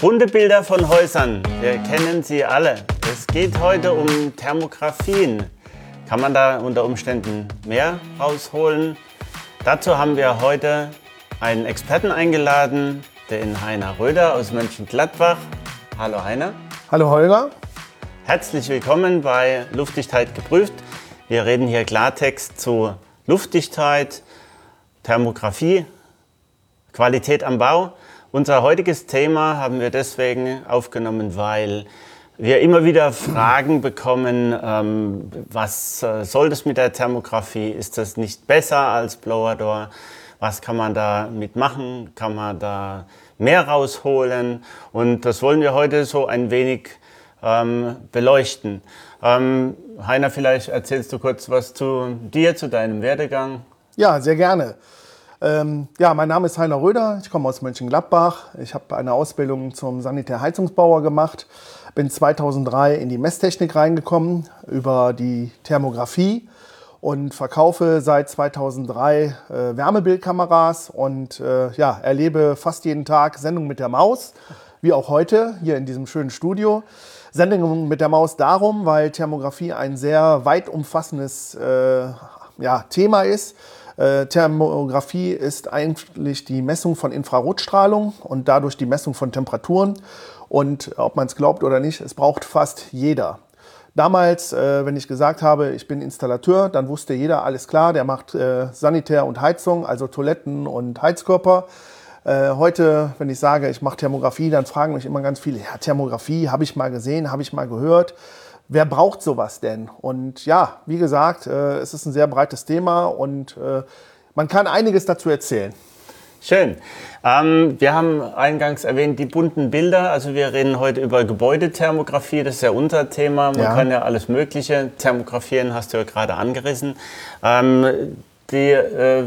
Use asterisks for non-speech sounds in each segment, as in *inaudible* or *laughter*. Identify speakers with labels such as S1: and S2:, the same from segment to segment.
S1: Bunte Bilder von Häusern, wir kennen sie alle. Es geht heute um Thermografien. Kann man da unter Umständen mehr rausholen? Dazu haben wir heute einen Experten eingeladen, den Heiner Röder aus Mönchengladbach. Hallo Heiner.
S2: Hallo Holger.
S1: Herzlich willkommen bei Luftdichtheit geprüft. Wir reden hier Klartext zu Luftdichtheit, Thermografie, Qualität am Bau. Unser heutiges Thema haben wir deswegen aufgenommen, weil wir immer wieder Fragen bekommen, ähm, was äh, soll das mit der Thermografie? Ist das nicht besser als Blower Door? Was kann man da mitmachen? Kann man da mehr rausholen? Und das wollen wir heute so ein wenig ähm, beleuchten. Ähm, Heiner, vielleicht erzählst du kurz was zu dir, zu deinem Werdegang.
S2: Ja, sehr gerne. Ähm, ja, mein Name ist Heiner Röder, ich komme aus Mönchengladbach. Ich habe eine Ausbildung zum Sanitärheizungsbauer gemacht, bin 2003 in die Messtechnik reingekommen über die Thermografie und verkaufe seit 2003 äh, Wärmebildkameras und äh, ja, erlebe fast jeden Tag Sendungen mit der Maus, wie auch heute hier in diesem schönen Studio. Sendungen mit der Maus darum, weil Thermografie ein sehr weit umfassendes äh, ja, Thema ist. Äh, Thermografie ist eigentlich die Messung von Infrarotstrahlung und dadurch die Messung von Temperaturen. Und ob man es glaubt oder nicht, es braucht fast jeder. Damals, äh, wenn ich gesagt habe, ich bin Installateur, dann wusste jeder, alles klar, der macht äh, Sanitär und Heizung, also Toiletten und Heizkörper. Äh, heute, wenn ich sage, ich mache Thermografie, dann fragen mich immer ganz viele, ja, Thermografie, habe ich mal gesehen, habe ich mal gehört wer braucht sowas denn? Und ja, wie gesagt, äh, es ist ein sehr breites Thema und äh, man kann einiges dazu erzählen.
S1: Schön. Ähm, wir haben eingangs erwähnt die bunten Bilder. Also wir reden heute über Gebäudethermografie. Das ist ja unser Thema. Man ja. kann ja alles Mögliche thermografieren, hast du ja gerade angerissen. Ähm, die, äh,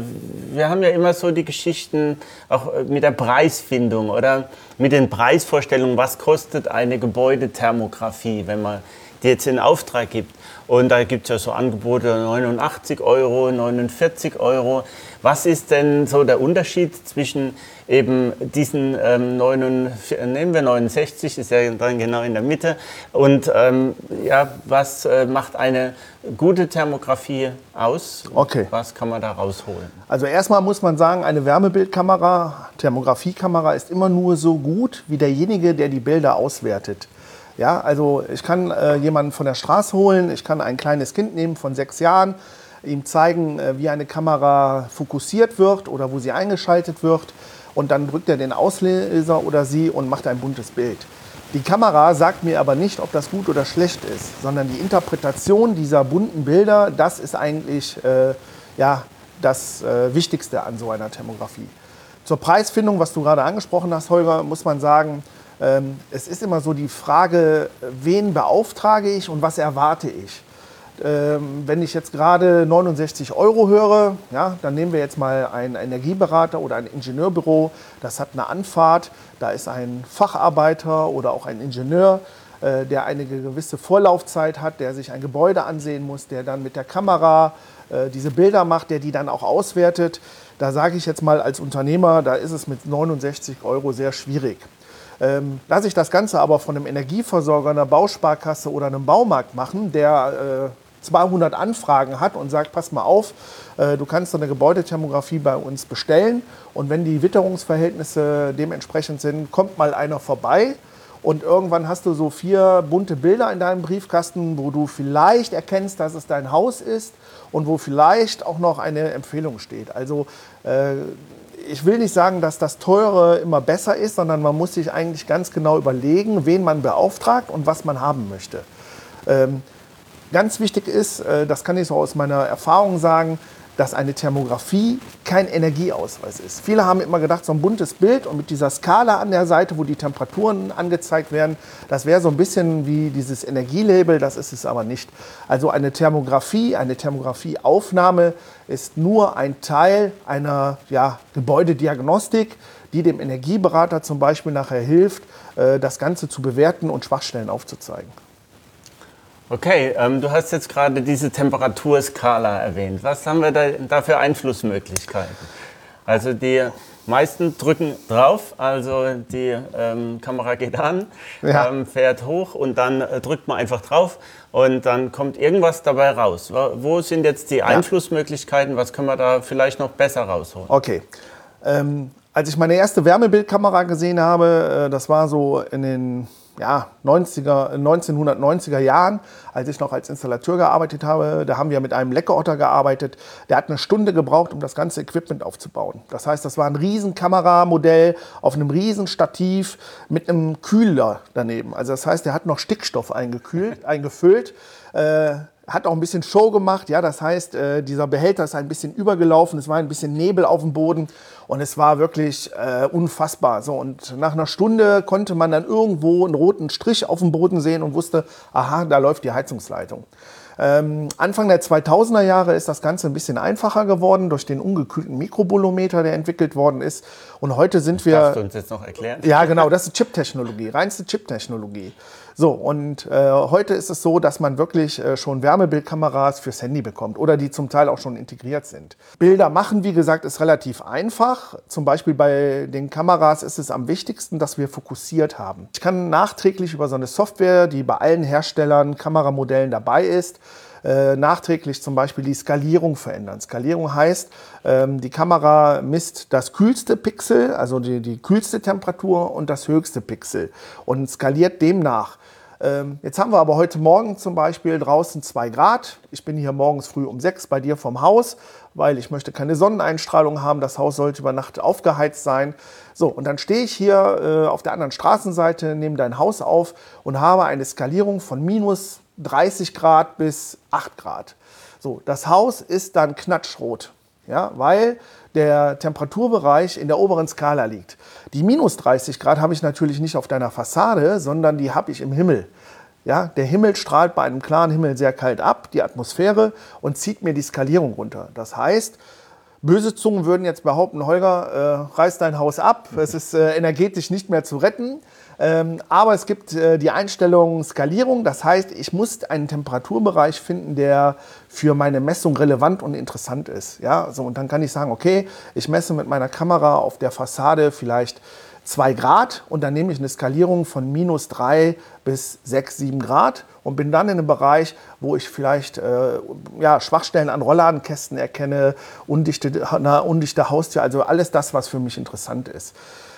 S1: wir haben ja immer so die Geschichten auch mit der Preisfindung oder mit den Preisvorstellungen. Was kostet eine Gebäudethermografie, wenn man jetzt in Auftrag gibt. Und da gibt es ja so Angebote 89 Euro, 49 Euro. Was ist denn so der Unterschied zwischen eben diesen ähm, 49, nehmen wir 69, ist ja dann genau in der Mitte. Und ähm, ja, was äh, macht eine gute Thermografie aus?
S2: Okay.
S1: Was kann man da rausholen?
S2: Also erstmal muss man sagen, eine Wärmebildkamera, Thermografiekamera ist immer nur so gut wie derjenige, der die Bilder auswertet. Ja, also ich kann äh, jemanden von der Straße holen, ich kann ein kleines Kind nehmen von sechs Jahren, ihm zeigen, äh, wie eine Kamera fokussiert wird oder wo sie eingeschaltet wird und dann drückt er den Auslöser oder sie und macht ein buntes Bild. Die Kamera sagt mir aber nicht, ob das gut oder schlecht ist, sondern die Interpretation dieser bunten Bilder, das ist eigentlich äh, ja, das äh, Wichtigste an so einer Thermografie. Zur Preisfindung, was du gerade angesprochen hast, Holger, muss man sagen, ähm, es ist immer so die Frage, wen beauftrage ich und was erwarte ich. Ähm, wenn ich jetzt gerade 69 Euro höre, ja, dann nehmen wir jetzt mal einen Energieberater oder ein Ingenieurbüro, das hat eine Anfahrt, da ist ein Facharbeiter oder auch ein Ingenieur, äh, der eine gewisse Vorlaufzeit hat, der sich ein Gebäude ansehen muss, der dann mit der Kamera äh, diese Bilder macht, der die dann auch auswertet. Da sage ich jetzt mal als Unternehmer, da ist es mit 69 Euro sehr schwierig. Ähm, lasse ich das Ganze aber von einem Energieversorger, einer Bausparkasse oder einem Baumarkt machen, der äh, 200 Anfragen hat und sagt, pass mal auf, äh, du kannst eine Gebäudethermografie bei uns bestellen und wenn die Witterungsverhältnisse dementsprechend sind, kommt mal einer vorbei und irgendwann hast du so vier bunte Bilder in deinem Briefkasten, wo du vielleicht erkennst, dass es dein Haus ist und wo vielleicht auch noch eine Empfehlung steht. Also äh, ich will nicht sagen, dass das Teure immer besser ist, sondern man muss sich eigentlich ganz genau überlegen, wen man beauftragt und was man haben möchte. Ähm, ganz wichtig ist, äh, das kann ich so aus meiner Erfahrung sagen, dass eine Thermografie kein Energieausweis ist. Viele haben immer gedacht, so ein buntes Bild und mit dieser Skala an der Seite, wo die Temperaturen angezeigt werden, das wäre so ein bisschen wie dieses Energielabel, das ist es aber nicht. Also eine Thermografie, eine Thermografieaufnahme ist nur ein Teil einer ja, Gebäudediagnostik, die dem Energieberater zum Beispiel nachher hilft, äh, das Ganze zu bewerten und Schwachstellen aufzuzeigen.
S1: Okay, ähm, du hast jetzt gerade diese Temperaturskala erwähnt. Was haben wir da, da für Einflussmöglichkeiten? Also die meisten drücken drauf, also die ähm, Kamera geht an, ja. ähm, fährt hoch und dann äh, drückt man einfach drauf und dann kommt irgendwas dabei raus. Wo sind jetzt die Einflussmöglichkeiten? Was können wir da vielleicht noch besser rausholen?
S2: Okay. Ähm, als ich meine erste Wärmebildkamera gesehen habe, äh, das war so in den ja, 90er, 1990er Jahren, als ich noch als Installateur gearbeitet habe, da haben wir mit einem Leckerotter gearbeitet. Der hat eine Stunde gebraucht, um das ganze Equipment aufzubauen. Das heißt, das war ein riesen Kameramodell auf einem riesen Stativ mit einem Kühler daneben. Also das heißt, der hat noch Stickstoff eingekühlt, *laughs* eingefüllt. Äh, hat auch ein bisschen Show gemacht, ja, das heißt, äh, dieser Behälter ist ein bisschen übergelaufen, es war ein bisschen Nebel auf dem Boden und es war wirklich äh, unfassbar. So, und nach einer Stunde konnte man dann irgendwo einen roten Strich auf dem Boden sehen und wusste, aha, da läuft die Heizungsleitung. Ähm, Anfang der 2000er Jahre ist das Ganze ein bisschen einfacher geworden durch den ungekühlten Mikrobolometer, der entwickelt worden ist. Und heute sind wir.
S1: Darfst du uns jetzt noch erklären?
S2: Ja, genau, das ist Chip-Technologie, reinste Chip-Technologie. So, und äh, heute ist es so, dass man wirklich äh, schon Wärmebildkameras fürs Handy bekommt oder die zum Teil auch schon integriert sind. Bilder machen, wie gesagt, ist relativ einfach. Zum Beispiel bei den Kameras ist es am wichtigsten, dass wir fokussiert haben. Ich kann nachträglich über so eine Software, die bei allen Herstellern, Kameramodellen dabei ist, äh, nachträglich zum Beispiel die Skalierung verändern. Skalierung heißt, ähm, die Kamera misst das kühlste Pixel, also die, die kühlste Temperatur und das höchste Pixel und skaliert demnach. Ähm, jetzt haben wir aber heute Morgen zum Beispiel draußen 2 Grad. Ich bin hier morgens früh um 6 bei dir vom Haus, weil ich möchte keine Sonneneinstrahlung haben. Das Haus sollte über Nacht aufgeheizt sein. So, und dann stehe ich hier äh, auf der anderen Straßenseite, nehme dein Haus auf und habe eine Skalierung von minus 30 Grad bis 8 Grad. So, das Haus ist dann knatschrot, ja, weil der Temperaturbereich in der oberen Skala liegt. Die minus 30 Grad habe ich natürlich nicht auf deiner Fassade, sondern die habe ich im Himmel. Ja, der Himmel strahlt bei einem klaren Himmel sehr kalt ab, die Atmosphäre, und zieht mir die Skalierung runter. Das heißt, böse Zungen würden jetzt behaupten, Holger, äh, reiß dein Haus ab, es ist äh, energetisch nicht mehr zu retten. Ähm, aber es gibt äh, die Einstellung Skalierung. Das heißt, ich muss einen Temperaturbereich finden, der für meine Messung relevant und interessant ist. Ja, so, und dann kann ich sagen, okay, ich messe mit meiner Kamera auf der Fassade vielleicht 2 Grad und dann nehme ich eine Skalierung von minus 3 bis 6, 7 Grad und bin dann in einem Bereich, wo ich vielleicht äh, ja, Schwachstellen an Rollladenkästen erkenne, undichte, na, undichte Haustür, also alles das, was für mich interessant ist.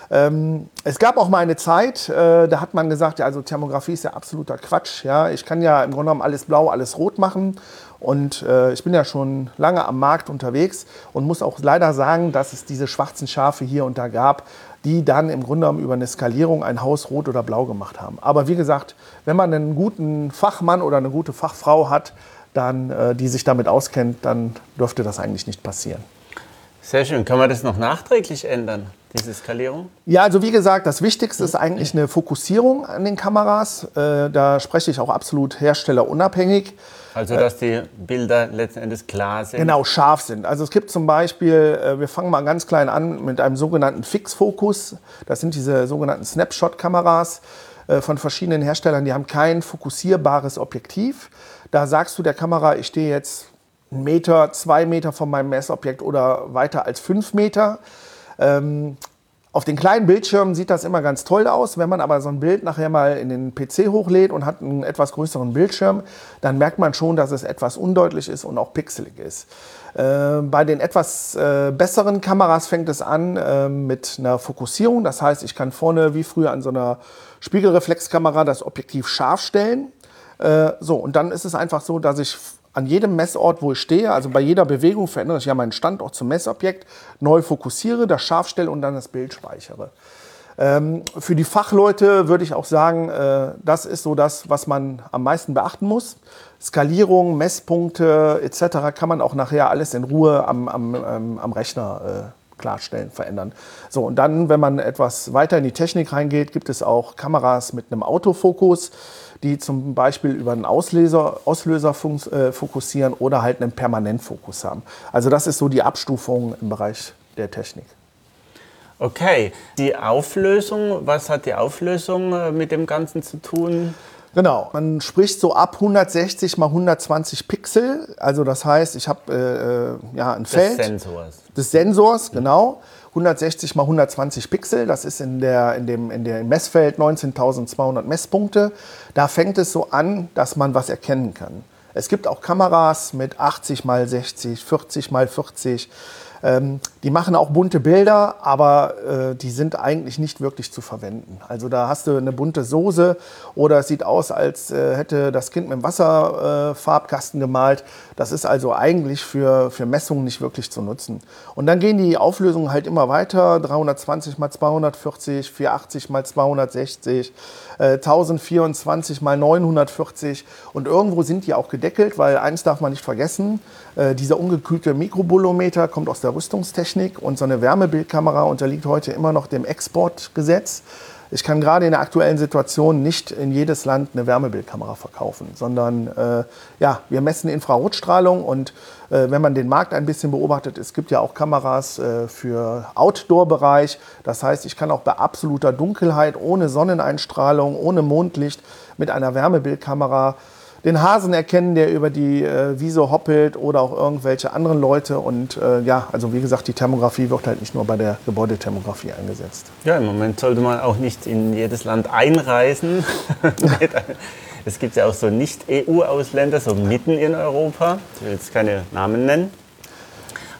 S2: Ähm, es gab auch mal eine Zeit, äh, da hat man gesagt, ja, also Thermografie ist ja absoluter Quatsch. Ja? Ich kann ja im Grunde genommen alles blau, alles rot machen. Und äh, ich bin ja schon lange am Markt unterwegs und muss auch leider sagen, dass es diese schwarzen Schafe hier und da gab, die dann im Grunde genommen über eine Skalierung ein Haus rot oder blau gemacht haben. Aber wie gesagt, wenn man einen guten Fachmann oder eine gute Fachfrau hat, dann, äh, die sich damit auskennt, dann dürfte das eigentlich nicht passieren.
S1: Sehr schön. Kann man das noch nachträglich ändern, diese Skalierung?
S2: Ja, also wie gesagt, das Wichtigste ist eigentlich eine Fokussierung an den Kameras. Äh, da spreche ich auch absolut herstellerunabhängig.
S1: Also, dass die Bilder letzten Endes klar sind.
S2: Genau, scharf sind. Also es gibt zum Beispiel, äh, wir fangen mal ganz klein an mit einem sogenannten Fixfokus. Das sind diese sogenannten Snapshot-Kameras äh, von verschiedenen Herstellern. Die haben kein fokussierbares Objektiv. Da sagst du der Kamera, ich stehe jetzt einen Meter, zwei Meter von meinem Messobjekt oder weiter als fünf Meter. Ähm, auf den kleinen Bildschirmen sieht das immer ganz toll aus. Wenn man aber so ein Bild nachher mal in den PC hochlädt und hat einen etwas größeren Bildschirm, dann merkt man schon, dass es etwas undeutlich ist und auch pixelig ist. Äh, bei den etwas äh, besseren Kameras fängt es an äh, mit einer Fokussierung. Das heißt, ich kann vorne wie früher an so einer Spiegelreflexkamera das Objektiv scharf stellen. Äh, so, und dann ist es einfach so, dass ich an jedem Messort, wo ich stehe, also bei jeder Bewegung verändere ich ja meinen Standort zum Messobjekt, neu fokussiere, das scharf stelle und dann das Bild speichere. Ähm, für die Fachleute würde ich auch sagen, äh, das ist so das, was man am meisten beachten muss. Skalierung, Messpunkte etc. kann man auch nachher alles in Ruhe am, am, ähm, am Rechner äh, klarstellen, verändern. So, und dann, wenn man etwas weiter in die Technik reingeht, gibt es auch Kameras mit einem Autofokus die zum Beispiel über einen Auslöser, Auslöser äh, fokussieren oder halt einen Permanentfokus haben. Also das ist so die Abstufung im Bereich der Technik.
S1: Okay, die Auflösung, was hat die Auflösung äh, mit dem Ganzen zu tun?
S2: Genau, man spricht so ab 160 mal 120 Pixel. Also das heißt, ich habe äh, äh, ja ein Feld.
S1: Des Sensors.
S2: Des Sensors, genau. 160 mal 120 Pixel, das ist in, der, in, dem, in dem Messfeld 19.200 Messpunkte. Da fängt es so an, dass man was erkennen kann. Es gibt auch Kameras mit 80 mal 60, 40 mal 40. Ähm, die machen auch bunte Bilder, aber äh, die sind eigentlich nicht wirklich zu verwenden. Also da hast du eine bunte Soße oder es sieht aus, als äh, hätte das Kind mit dem Wasserfarbkasten äh, gemalt. Das ist also eigentlich für, für Messungen nicht wirklich zu nutzen. Und dann gehen die Auflösungen halt immer weiter. 320 mal 240, 480 mal 260, äh, 1024 mal 940. Und irgendwo sind die auch gedeckelt, weil eins darf man nicht vergessen, äh, dieser ungekühlte Mikrobolometer kommt aus der Rüstungstechnik und so eine Wärmebildkamera unterliegt heute immer noch dem Exportgesetz. Ich kann gerade in der aktuellen Situation nicht in jedes Land eine Wärmebildkamera verkaufen, sondern äh, ja, wir messen Infrarotstrahlung und äh, wenn man den Markt ein bisschen beobachtet, es gibt ja auch Kameras äh, für Outdoor-Bereich. Das heißt, ich kann auch bei absoluter Dunkelheit, ohne Sonneneinstrahlung, ohne Mondlicht mit einer Wärmebildkamera den Hasen erkennen, der über die äh, Wiese hoppelt oder auch irgendwelche anderen Leute. Und äh, ja, also wie gesagt, die Thermografie wird halt nicht nur bei der Gebäudethermografie eingesetzt.
S1: Ja, im Moment sollte man auch nicht in jedes Land einreisen. *laughs* es gibt ja auch so Nicht-EU-Ausländer, so mitten in Europa. Ich will jetzt keine Namen nennen.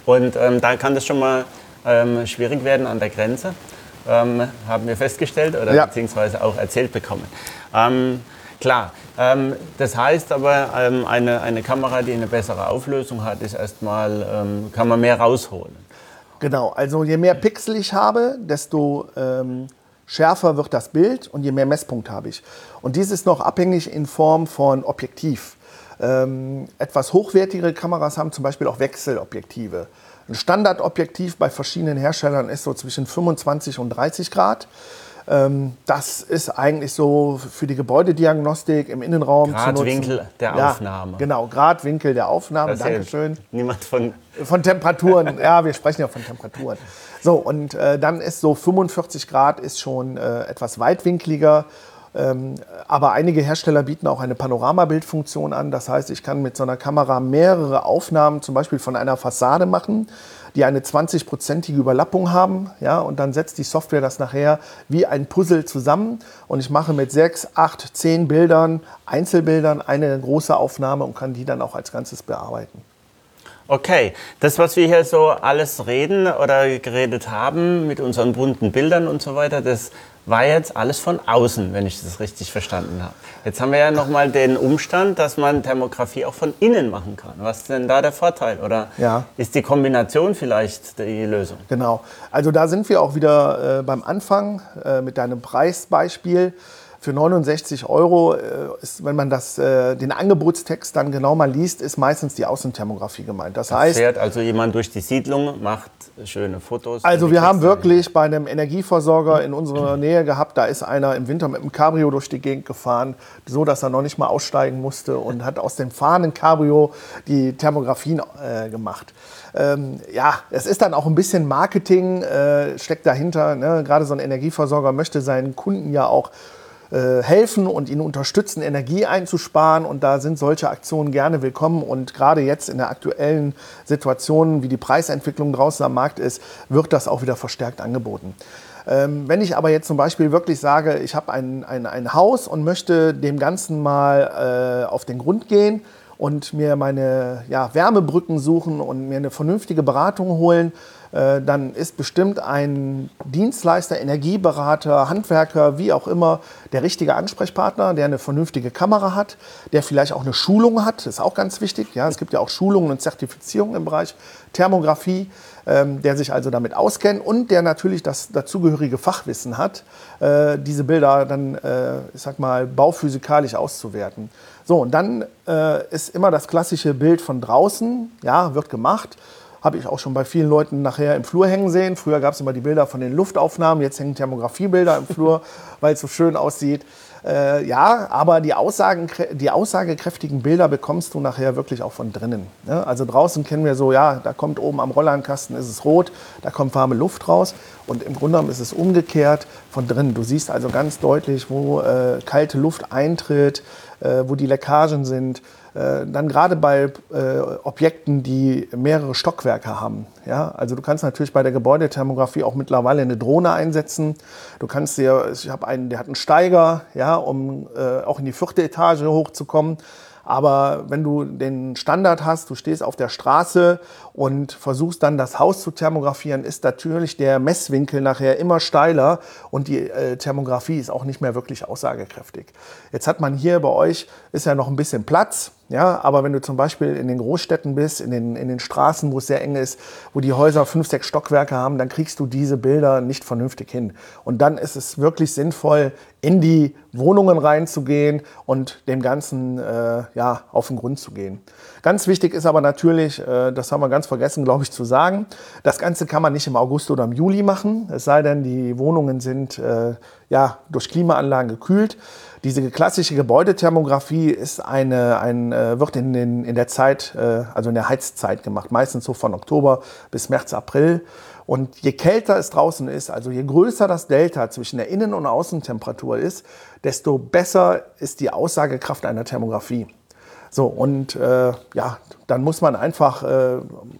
S1: Und ähm, da kann das schon mal ähm, schwierig werden an der Grenze, ähm, haben wir festgestellt oder ja. beziehungsweise auch erzählt bekommen. Ähm, Klar, ähm, das heißt aber, ähm, eine, eine Kamera, die eine bessere Auflösung hat, ist erstmal, ähm, kann man mehr rausholen.
S2: Genau, also je mehr Pixel ich habe, desto ähm, schärfer wird das Bild und je mehr Messpunkt habe ich. Und dies ist noch abhängig in Form von Objektiv. Ähm, etwas hochwertigere Kameras haben zum Beispiel auch Wechselobjektive. Ein Standardobjektiv bei verschiedenen Herstellern ist so zwischen 25 und 30 Grad. Ähm, das ist eigentlich so für die Gebäudediagnostik im Innenraum
S1: Gradwinkel der Aufnahme.
S2: Ja, genau, Gradwinkel der Aufnahme. Das Dankeschön.
S1: Niemand von...
S2: Von Temperaturen. ja, wir sprechen ja von Temperaturen. So, und äh, dann ist so 45 Grad ist schon äh, etwas weitwinkliger. Ähm, aber einige Hersteller bieten auch eine Panoramabildfunktion an. Das heißt, ich kann mit so einer Kamera mehrere Aufnahmen zum Beispiel von einer Fassade machen die eine 20-prozentige Überlappung haben. Ja, und dann setzt die Software das nachher wie ein Puzzle zusammen. Und ich mache mit sechs, acht, zehn Bildern, Einzelbildern, eine große Aufnahme und kann die dann auch als Ganzes bearbeiten.
S1: Okay, das, was wir hier so alles reden oder geredet haben mit unseren bunten Bildern und so weiter, das war jetzt alles von außen, wenn ich das richtig verstanden habe. Jetzt haben wir ja nochmal den Umstand, dass man Thermografie auch von innen machen kann. Was ist denn da der Vorteil? Oder ja. ist die Kombination vielleicht die Lösung?
S2: Genau. Also da sind wir auch wieder äh, beim Anfang äh, mit deinem Preisbeispiel für 69 Euro, äh, ist, wenn man das, äh, den Angebotstext dann genau mal liest, ist meistens die Außenthermografie gemeint.
S1: Das da heißt, fährt also jemand durch die Siedlung, macht schöne Fotos.
S2: Also wir haben wirklich bei einem Energieversorger in unserer Nähe gehabt, da ist einer im Winter mit einem Cabrio durch die Gegend gefahren, so dass er noch nicht mal aussteigen musste und hat aus dem fahrenden Cabrio die Thermografien äh, gemacht. Ähm, ja, es ist dann auch ein bisschen Marketing, äh, steckt dahinter. Ne? Gerade so ein Energieversorger möchte seinen Kunden ja auch äh, helfen und ihnen unterstützen, Energie einzusparen. Und da sind solche Aktionen gerne willkommen. Und gerade jetzt in der aktuellen Situation, wie die Preisentwicklung draußen am Markt ist, wird das auch wieder verstärkt angeboten. Ähm, wenn ich aber jetzt zum Beispiel wirklich sage, ich habe ein, ein, ein Haus und möchte dem Ganzen mal äh, auf den Grund gehen und mir meine ja, Wärmebrücken suchen und mir eine vernünftige Beratung holen, äh, dann ist bestimmt ein Dienstleister, Energieberater, Handwerker, wie auch immer, der richtige Ansprechpartner, der eine vernünftige Kamera hat, der vielleicht auch eine Schulung hat, ist auch ganz wichtig. Ja, es gibt ja auch Schulungen und Zertifizierungen im Bereich Thermografie, ähm, der sich also damit auskennt und der natürlich das dazugehörige Fachwissen hat, äh, diese Bilder dann, äh, ich sag mal, bauphysikalisch auszuwerten. So, und dann äh, ist immer das klassische Bild von draußen, ja, wird gemacht. Habe ich auch schon bei vielen Leuten nachher im Flur hängen sehen. Früher gab es immer die Bilder von den Luftaufnahmen, jetzt hängen Thermografiebilder im Flur, *laughs* weil es so schön aussieht. Äh, ja, aber die, Aussagen, die aussagekräftigen Bilder bekommst du nachher wirklich auch von drinnen. Ne? Also draußen kennen wir so, ja, da kommt oben am Rollankasten ist es rot, da kommt warme Luft raus. Und im Grunde genommen ist es umgekehrt von drinnen. Du siehst also ganz deutlich, wo äh, kalte Luft eintritt, äh, wo die Leckagen sind. Äh, dann gerade bei äh, Objekten, die mehrere Stockwerke haben. Ja? Also du kannst natürlich bei der Gebäudethermografie auch mittlerweile eine Drohne einsetzen. Du kannst dir, ich habe einen, der hat einen Steiger, ja, um äh, auch in die vierte Etage hochzukommen. Aber wenn du den Standard hast, du stehst auf der Straße und versuchst dann das Haus zu thermografieren, ist natürlich der Messwinkel nachher immer steiler und die äh, Thermografie ist auch nicht mehr wirklich aussagekräftig. Jetzt hat man hier bei euch, ist ja noch ein bisschen Platz, ja, aber wenn du zum Beispiel in den Großstädten bist, in den, in den Straßen, wo es sehr eng ist, wo die Häuser fünf, sechs Stockwerke haben, dann kriegst du diese Bilder nicht vernünftig hin. Und dann ist es wirklich sinnvoll, in die Wohnungen reinzugehen und dem Ganzen äh, ja, auf den Grund zu gehen. Ganz wichtig ist aber natürlich, äh, das haben wir ganz vergessen, glaube ich, zu sagen, das Ganze kann man nicht im August oder im Juli machen, es sei denn, die Wohnungen sind äh, ja, durch Klimaanlagen gekühlt. Diese klassische Gebäudethermografie ist eine, ein, äh, wird in, den, in der Zeit, äh, also in der Heizzeit gemacht, meistens so von Oktober bis März, April. Und je kälter es draußen ist, also je größer das Delta zwischen der Innen- und Außentemperatur ist, desto besser ist die Aussagekraft einer Thermografie. So, und äh, ja, dann muss man einfach, äh,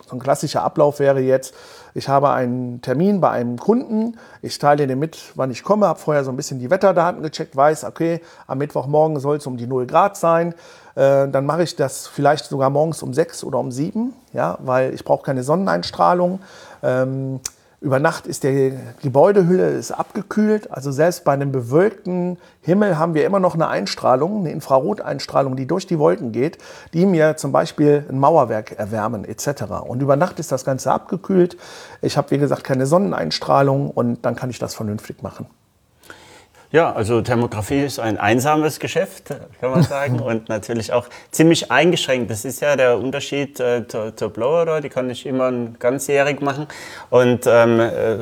S2: so ein klassischer Ablauf wäre jetzt, ich habe einen Termin bei einem Kunden, ich teile dem mit, wann ich komme, habe vorher so ein bisschen die Wetterdaten gecheckt, weiß, okay, am Mittwochmorgen soll es um die 0 Grad sein. Äh, dann mache ich das vielleicht sogar morgens um 6 oder um 7, ja, weil ich brauche keine Sonneneinstrahlung. Ähm, über Nacht ist die Gebäudehülle ist abgekühlt. Also selbst bei einem bewölkten Himmel haben wir immer noch eine Einstrahlung, eine Infraroteinstrahlung, die durch die Wolken geht, die mir zum Beispiel ein Mauerwerk erwärmen etc. Und über Nacht ist das Ganze abgekühlt. Ich habe, wie gesagt, keine Sonneneinstrahlung und dann kann ich das vernünftig machen.
S1: Ja, also Thermografie ist ein einsames Geschäft, kann man sagen, *laughs* und natürlich auch ziemlich eingeschränkt. Das ist ja der Unterschied äh, zur, zur Blower, die kann ich immer ganzjährig machen. Und ähm, äh,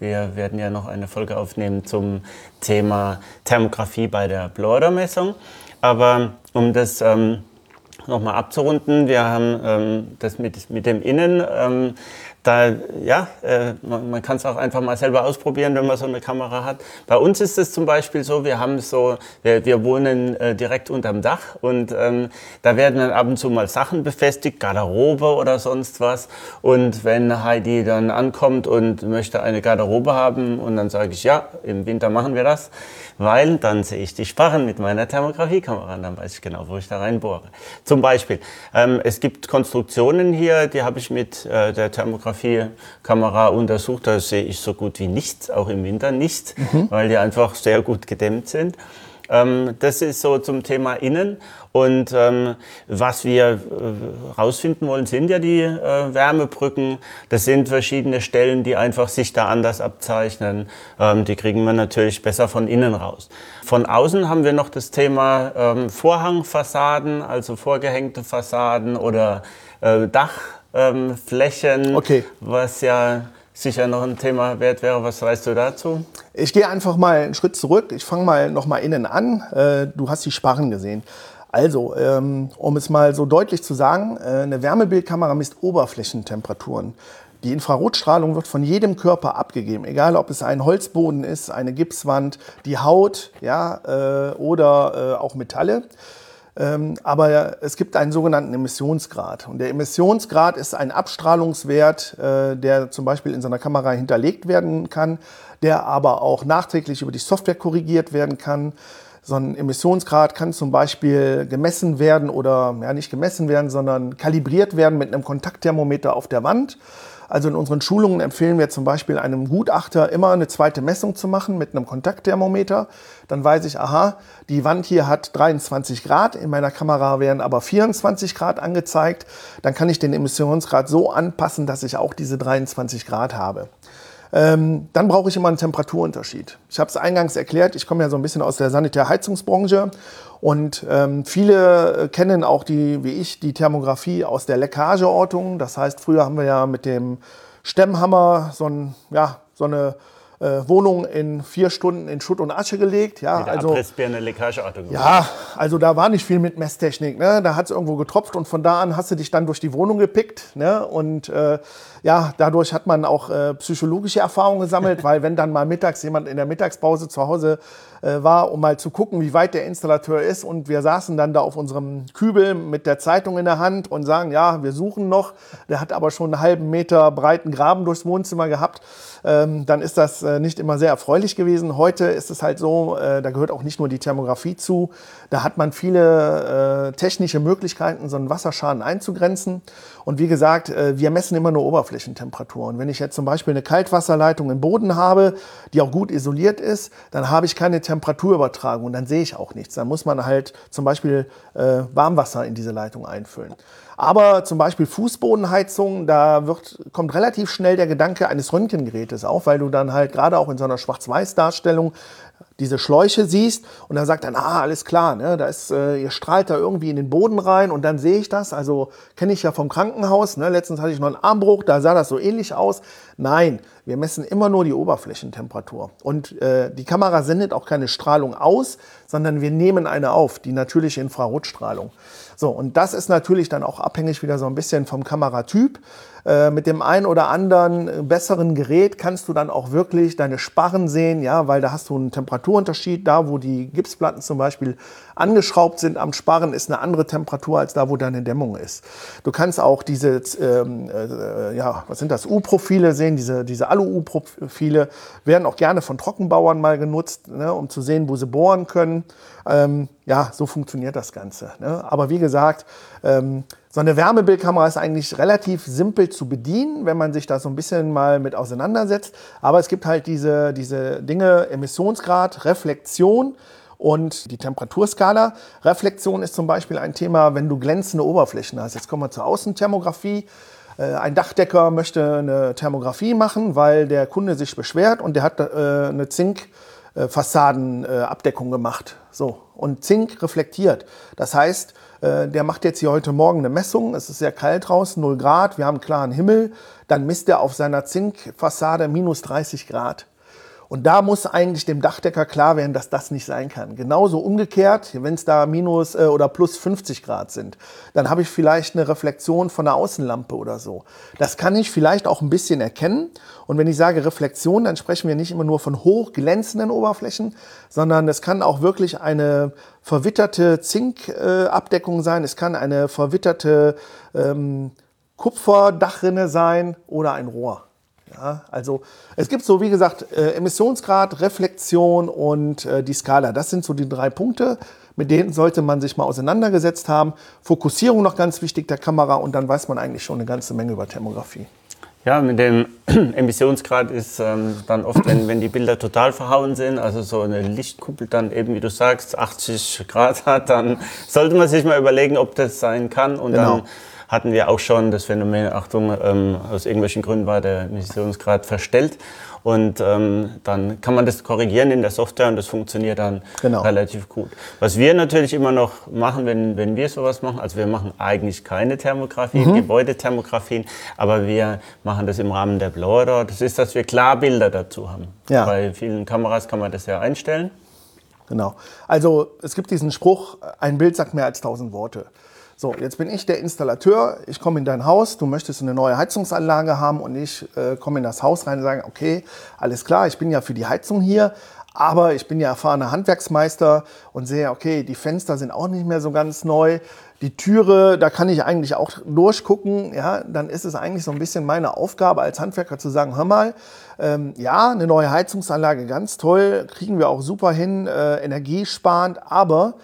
S1: wir werden ja noch eine Folge aufnehmen zum Thema Thermografie bei der Blower-Messung. Aber um das ähm, nochmal abzurunden, wir haben ähm, das mit, mit dem Innen ähm, da, ja, äh, man, man kann es auch einfach mal selber ausprobieren, wenn man so eine Kamera hat. Bei uns ist es zum Beispiel so, wir haben so, wir, wir wohnen äh, direkt unterm Dach und ähm, da werden dann ab und zu mal Sachen befestigt, Garderobe oder sonst was. Und wenn Heidi dann ankommt und möchte eine Garderobe haben und dann sage ich, ja, im Winter machen wir das, weil dann sehe ich die Sparren mit meiner Thermografiekamera und dann weiß ich genau, wo ich da reinbohre. Zum Beispiel, ähm, es gibt Konstruktionen hier, die habe ich mit äh, der Thermografiekamera untersucht, da sehe ich so gut wie nichts, auch im Winter nichts, mhm. weil die einfach sehr gut gedämmt sind. Ähm, das ist so zum Thema Innen. Und ähm, was wir äh, rausfinden wollen, sind ja die äh, Wärmebrücken. Das sind verschiedene Stellen, die einfach sich da anders abzeichnen. Ähm, die kriegen wir natürlich besser von innen raus. Von außen haben wir noch das Thema ähm, Vorhangfassaden, also vorgehängte Fassaden oder äh, Dachflächen, ähm, okay. was ja sicher noch ein Thema wert wäre. Was weißt du dazu?
S2: Ich gehe einfach mal einen Schritt zurück. Ich fange mal noch mal innen an. Äh, du hast die Sparren gesehen. Also, ähm, um es mal so deutlich zu sagen, äh, eine Wärmebildkamera misst Oberflächentemperaturen. Die Infrarotstrahlung wird von jedem Körper abgegeben, egal ob es ein Holzboden ist, eine Gipswand, die Haut ja, äh, oder auch Metalle. Ähm, aber es gibt einen sogenannten Emissionsgrad. Und der Emissionsgrad ist ein Abstrahlungswert, äh, der zum Beispiel in so einer Kamera hinterlegt werden kann, der aber auch nachträglich über die Software korrigiert werden kann. So ein Emissionsgrad kann zum Beispiel gemessen werden oder ja nicht gemessen werden, sondern kalibriert werden mit einem Kontaktthermometer auf der Wand. Also in unseren Schulungen empfehlen wir zum Beispiel einem Gutachter immer eine zweite Messung zu machen mit einem Kontaktthermometer. Dann weiß ich, aha, die Wand hier hat 23 Grad, in meiner Kamera werden aber 24 Grad angezeigt. Dann kann ich den Emissionsgrad so anpassen, dass ich auch diese 23 Grad habe. Ähm, dann brauche ich immer einen Temperaturunterschied. Ich habe es eingangs erklärt, ich komme ja so ein bisschen aus der Sanitärheizungsbranche und ähm, viele kennen auch die, wie ich, die Thermografie aus der Leckageortung. Das heißt, früher haben wir ja mit dem Stemmhammer so, ein, ja, so eine äh, Wohnung in vier Stunden in Schutt und Asche gelegt. Ja,
S1: Mit
S2: also,
S1: Abrissbirne Leckageartung.
S2: ja, also da war nicht viel mit Messtechnik. Ne? Da hat es irgendwo getropft und von da an hast du dich dann durch die Wohnung gepickt. Ne? Und äh, ja, dadurch hat man auch äh, psychologische Erfahrungen gesammelt, *laughs* weil wenn dann mal mittags jemand in der Mittagspause zu Hause äh, war, um mal zu gucken, wie weit der Installateur ist und wir saßen dann da auf unserem Kübel mit der Zeitung in der Hand und sagen, ja, wir suchen noch. Der hat aber schon einen halben Meter breiten Graben durchs Wohnzimmer gehabt. Ähm, dann ist das äh, nicht immer sehr erfreulich gewesen. Heute ist es halt so, äh, da gehört auch nicht nur die Thermografie zu. Da hat man viele äh, technische Möglichkeiten, so einen Wasserschaden einzugrenzen. Und wie gesagt, äh, wir messen immer nur Oberflächentemperatur. Und wenn ich jetzt zum Beispiel eine Kaltwasserleitung im Boden habe, die auch gut isoliert ist, dann habe ich keine Temperaturübertragung und dann sehe ich auch nichts. Dann muss man halt zum Beispiel äh, Warmwasser in diese Leitung einfüllen. Aber zum Beispiel Fußbodenheizung, da wird, kommt relativ schnell der Gedanke eines Röntgengerätes auf, weil du dann halt gerade auch in so einer Schwarz-Weiß-Darstellung diese Schläuche siehst und dann sagt dann, ah, alles klar, ne, da ist, äh, ihr strahlt da irgendwie in den Boden rein und dann sehe ich das. Also kenne ich ja vom Krankenhaus. Ne? Letztens hatte ich noch einen Armbruch, da sah das so ähnlich aus. Nein, wir messen immer nur die Oberflächentemperatur. Und äh, die Kamera sendet auch keine Strahlung aus, sondern wir nehmen eine auf, die natürliche Infrarotstrahlung. So, und das ist natürlich dann auch abhängig wieder so ein bisschen vom Kameratyp. Äh, mit dem ein oder anderen besseren Gerät kannst du dann auch wirklich deine Sparren sehen, ja, weil da hast du einen Temperaturunterschied. Da, wo die Gipsplatten zum Beispiel angeschraubt sind am Sparren, ist eine andere Temperatur als da, wo deine Dämmung ist. Du kannst auch diese, ähm, äh, ja, was sind das, U-Profile sehen, diese, diese Alu-U-Profile werden auch gerne von Trockenbauern mal genutzt, ne, um zu sehen, wo sie bohren können. Ähm, ja, so funktioniert das Ganze. Ne? Aber wie gesagt, ähm, so eine Wärmebildkamera ist eigentlich relativ simpel zu bedienen, wenn man sich da so ein bisschen mal mit auseinandersetzt. Aber es gibt halt diese, diese Dinge, Emissionsgrad, Reflexion und die Temperaturskala. Reflexion ist zum Beispiel ein Thema, wenn du glänzende Oberflächen hast. Jetzt kommen wir zur Außenthermografie. Äh, ein Dachdecker möchte eine Thermografie machen, weil der Kunde sich beschwert und der hat äh, eine Zinkfassadenabdeckung gemacht. So. Und Zink reflektiert. Das heißt, äh, der macht jetzt hier heute Morgen eine Messung. Es ist sehr kalt draußen, 0 Grad, wir haben klaren Himmel. Dann misst er auf seiner Zinkfassade minus 30 Grad. Und da muss eigentlich dem Dachdecker klar werden, dass das nicht sein kann. Genauso umgekehrt, wenn es da minus äh, oder plus 50 Grad sind, dann habe ich vielleicht eine Reflexion von der Außenlampe oder so. Das kann ich vielleicht auch ein bisschen erkennen. Und wenn ich sage Reflexion, dann sprechen wir nicht immer nur von hochglänzenden Oberflächen, sondern es kann auch wirklich eine verwitterte Zinkabdeckung äh, sein. Es kann eine verwitterte ähm, Kupferdachrinne sein oder ein Rohr. Ja, also es gibt so, wie gesagt, äh, Emissionsgrad, Reflexion und äh, die Skala. Das sind so die drei Punkte, mit denen sollte man sich mal auseinandergesetzt haben. Fokussierung noch ganz wichtig der Kamera und dann weiß man eigentlich schon eine ganze Menge über Thermografie.
S1: Ja, mit dem *clears throat* Emissionsgrad ist ähm, dann oft, wenn, wenn die Bilder total verhauen sind, also so eine Lichtkuppel dann eben, wie du sagst, 80 Grad hat, dann sollte man sich mal überlegen, ob das sein kann und genau. dann hatten wir auch schon das Phänomen, Achtung, ähm, aus irgendwelchen Gründen war der Emissionsgrad verstellt. Und ähm, dann kann man das korrigieren in der Software und das funktioniert dann genau. relativ gut. Was wir natürlich immer noch machen, wenn, wenn wir sowas machen, also wir machen eigentlich keine Thermografie, mhm. Gebäudethermografien, aber wir machen das im Rahmen der Blower. Das ist, dass wir klar Bilder dazu haben. Ja. Bei vielen Kameras kann man das ja einstellen.
S2: Genau. Also es gibt diesen Spruch, ein Bild sagt mehr als tausend Worte. So, jetzt bin ich der Installateur, ich komme in dein Haus, du möchtest eine neue Heizungsanlage haben und ich äh, komme in das Haus rein und sage, okay, alles klar, ich bin ja für die Heizung hier, aber ich bin ja erfahrener Handwerksmeister und sehe, okay, die Fenster sind auch nicht mehr so ganz neu. Die Türe, da kann ich eigentlich auch durchgucken. Ja, dann ist es eigentlich so ein bisschen meine Aufgabe als Handwerker zu sagen, hör mal, ähm, ja, eine neue Heizungsanlage, ganz toll, kriegen wir auch super hin, äh, energiesparend, aber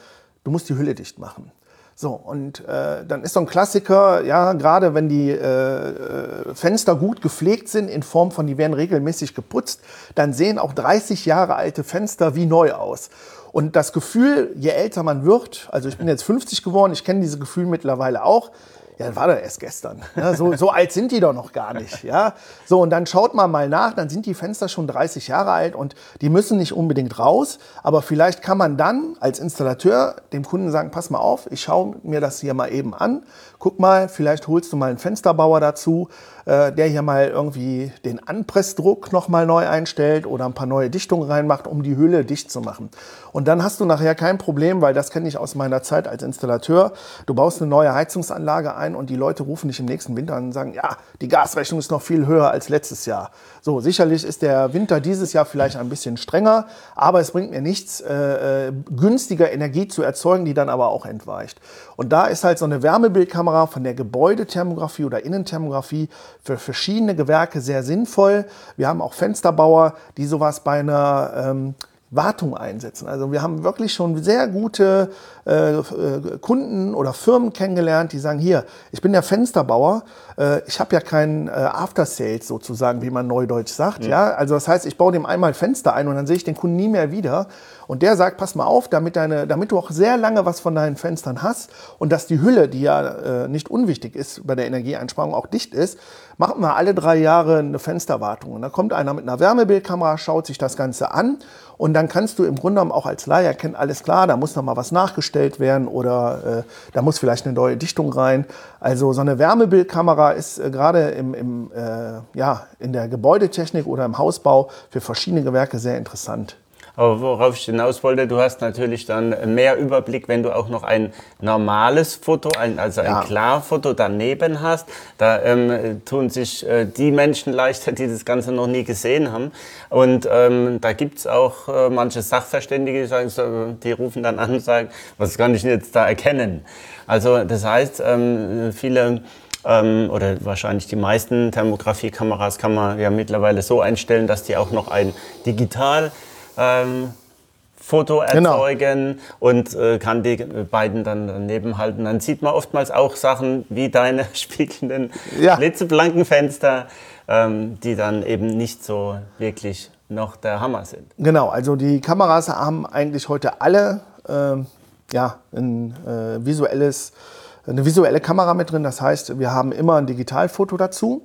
S2: du musst die Hülle dicht machen. So, und äh, dann ist so ein Klassiker, ja, gerade wenn die äh, äh Fenster gut gepflegt sind, in Form von, die werden regelmäßig geputzt, dann sehen auch 30 Jahre alte Fenster wie neu aus. Und das Gefühl, je älter man wird, also ich bin jetzt 50 geworden, ich kenne dieses Gefühl mittlerweile auch, Ja, das war doch erst gestern. Ja, so, so alt sind die doch noch gar nicht. Ja? So, und dann schaut man mal nach, dann sind die Fenster schon 30 Jahre alt und die müssen nicht unbedingt raus. Aber vielleicht kann man dann als Installateur dem Kunden sagen, pass mal auf, ich schaue mir das hier mal eben an. Guck mal, vielleicht holst du mal einen Fensterbauer dazu, äh, der hier mal irgendwie den Anpressdruck nochmal neu einstellt oder ein paar neue Dichtungen reinmacht, um die Hülle dicht zu machen. Und dann hast du nachher kein Problem, weil das kenne ich aus meiner Zeit als Installateur. Du baust eine neue Heizungsanlage ein und die Leute rufen dich im nächsten Winter an und sagen, ja, die Gasrechnung ist noch viel höher als letztes Jahr. So, sicherlich ist der Winter dieses Jahr vielleicht ein bisschen strenger, aber es bringt mir nichts, äh, äh günstiger Energie zu erzeugen, die dann aber auch entweicht. Und da ist halt so eine Wärmebildkamera von der Gebäudethermografie oder Innenthermografie für verschiedene Gewerke sehr sinnvoll. Wir haben auch Fensterbauer, die sowas bei einer ähm, Wartung einsetzen. Also wir haben wirklich schon sehr gute äh, äh, Kunden oder Firmen kennengelernt, die sagen, hier, ich bin der Fensterbauer, äh, ich habe ja keinen äh, After Sales sozusagen, wie man neudeutsch sagt. Mhm. Ja? Also das heißt, ich baue dem einmal Fenster ein und dann sehe ich den Kunden nie mehr wieder. Und der sagt, pass mal auf, damit, deine, damit du auch sehr lange was von deinen Fenstern hast und dass die Hülle, die ja äh, nicht unwichtig ist bei der Energieeinsparung, auch dicht ist, machen wir alle drei Jahre eine Fensterwartung. Und da kommt einer mit einer Wärmebildkamera, schaut sich das Ganze an und dann kannst du im Grunde genommen auch als Laie erkennen, alles klar, da muss noch mal was nachgestellt werden oder äh, da muss vielleicht eine neue Dichtung rein. Also so eine Wärmebildkamera ist äh, gerade im, im, äh, ja, in der Gebäudetechnik oder im Hausbau für verschiedene Gewerke sehr interessant.
S1: Aber worauf ich hinaus wollte, du hast natürlich dann mehr Überblick, wenn du auch noch ein normales Foto, ein, also ein ja. Klarfoto daneben hast. Da ähm, tun sich äh, die Menschen leichter, die das Ganze noch nie gesehen haben. Und ähm, da gibt's auch äh, manche Sachverständige, die, sagen, die rufen dann an und sagen, was kann ich jetzt da erkennen? Also das heißt, ähm, viele ähm, oder wahrscheinlich die meisten Thermografiekameras kann man ja mittlerweile so einstellen, dass die auch noch ein digital ähm, Foto genau. erzeugen genau. und äh, kann die beiden dann daneben halten. Dann sieht man oftmals auch Sachen wie deine *laughs* spiegelnden ja. blitzeblanken Fenster, ähm, die dann eben nicht so wirklich noch der Hammer sind.
S2: Genau, also die Kameras haben eigentlich heute alle äh, ja, ein äh, visuelles, eine visuelle Kamera mit drin. Das heißt, wir haben immer ein Digitalfoto dazu.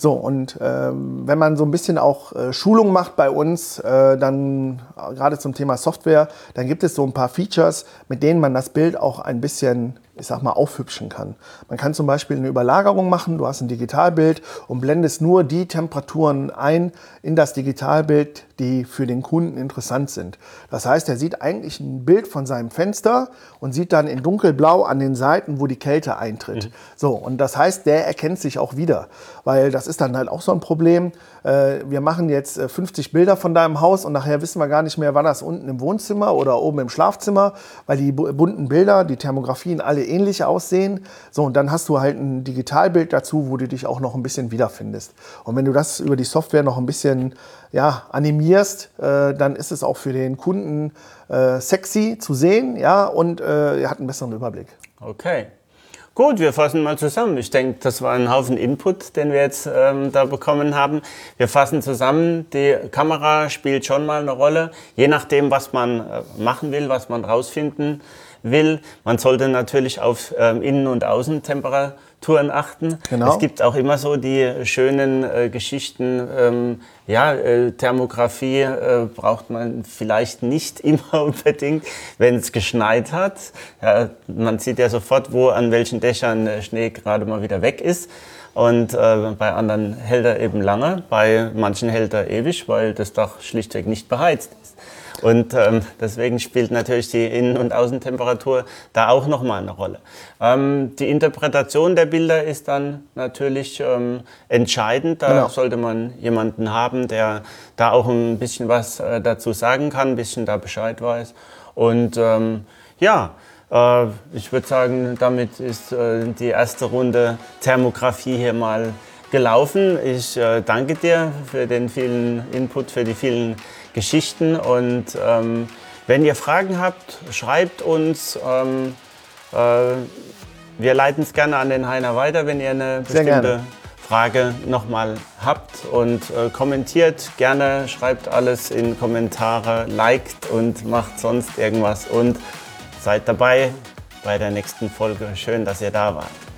S2: So, und ähm, wenn man so ein bisschen auch äh, Schulung macht bei uns, äh, dann äh, gerade zum Thema Software, dann gibt es so ein paar Features, mit denen man das Bild auch ein bisschen ich sag mal, aufhübschen kann. Man kann zum Beispiel eine Überlagerung machen, du hast ein Digitalbild und blendest nur die Temperaturen ein in das Digitalbild, die für den Kunden interessant sind. Das heißt, er sieht eigentlich ein Bild von seinem Fenster und sieht dann in dunkelblau an den Seiten, wo die Kälte eintritt. Mhm. So, und das heißt, der erkennt sich auch wieder, weil das ist dann halt auch so ein Problem. Äh, wir machen jetzt 50 äh, Bilder von deinem Haus und nachher wissen wir gar nicht mehr, war das unten im Wohnzimmer oder oben im Schlafzimmer, weil die bunten Bilder, die Thermografien alle ähnlich aussehen. So, und dann hast du halt ein Digitalbild dazu, wo du dich auch noch ein bisschen wiederfindest. Und wenn du das über die Software noch ein bisschen ja, animierst, äh, dann ist es auch für den Kunden äh, sexy zu sehen ja, und äh, er hat einen besseren Überblick.
S1: Okay. Gut, wir fassen mal zusammen. Ich denke, das war ein Haufen Input, den wir jetzt ähm, da bekommen haben. Wir fassen zusammen. Die Kamera spielt schon mal eine Rolle, je nachdem, was man äh, machen will, was man rausfinden will. Man sollte natürlich auf ähm, Innen- und Außentemperaturen achten. Genau. Es gibt auch immer so die schönen äh, Geschichten, ähm, ja, äh, Thermografie äh, braucht man vielleicht nicht *laughs* immer unbedingt, wenn es geschneit hat. Ja, man sieht ja sofort, wo an welchen Dächern der Schnee gerade mal wieder weg ist. Und äh, bei anderen hält er eben lange, bei manchen hält er ewig, weil das Dach schlichtweg nicht beheizt. Und ähm, deswegen spielt natürlich die Innen- und Außentemperatur da auch nochmal eine Rolle. Ähm, die Interpretation der Bilder ist dann natürlich ähm, entscheidend. Da genau. sollte man jemanden haben, der da auch ein bisschen was äh, dazu sagen kann, ein bisschen da Bescheid weiß. Und ähm, ja, äh, ich würde sagen, damit ist äh, die erste Runde Thermografie hier mal gelaufen. Ich äh, danke dir für den vielen Input, für die vielen Geschichten. Und ähm, wenn ihr Fragen habt, schreibt uns. Ähm, äh, wir leiten es gerne an den Heiner weiter, wenn ihr eine bestimmte Frage nochmal habt und äh, kommentiert gerne, schreibt alles in Kommentare, liked und macht sonst irgendwas und seid dabei bei der nächsten Folge. Schön, dass ihr da wart.